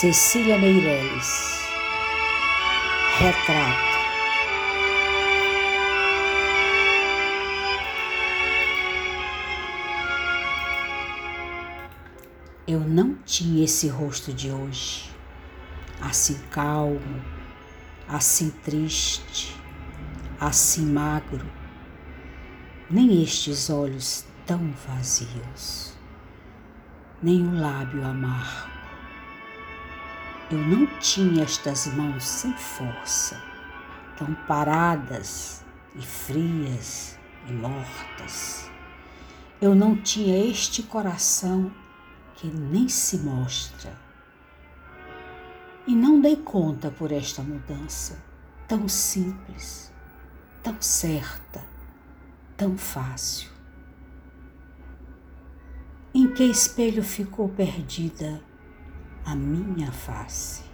Cecília Meireles. Retrato. Eu não tinha esse rosto de hoje, assim calmo, assim triste, assim magro, nem estes olhos tão vazios, nem o lábio amargo. Eu não tinha estas mãos sem força, tão paradas e frias e mortas. Eu não tinha este coração que nem se mostra. E não dei conta por esta mudança tão simples, tão certa, tão fácil. Em que espelho ficou perdida a minha face?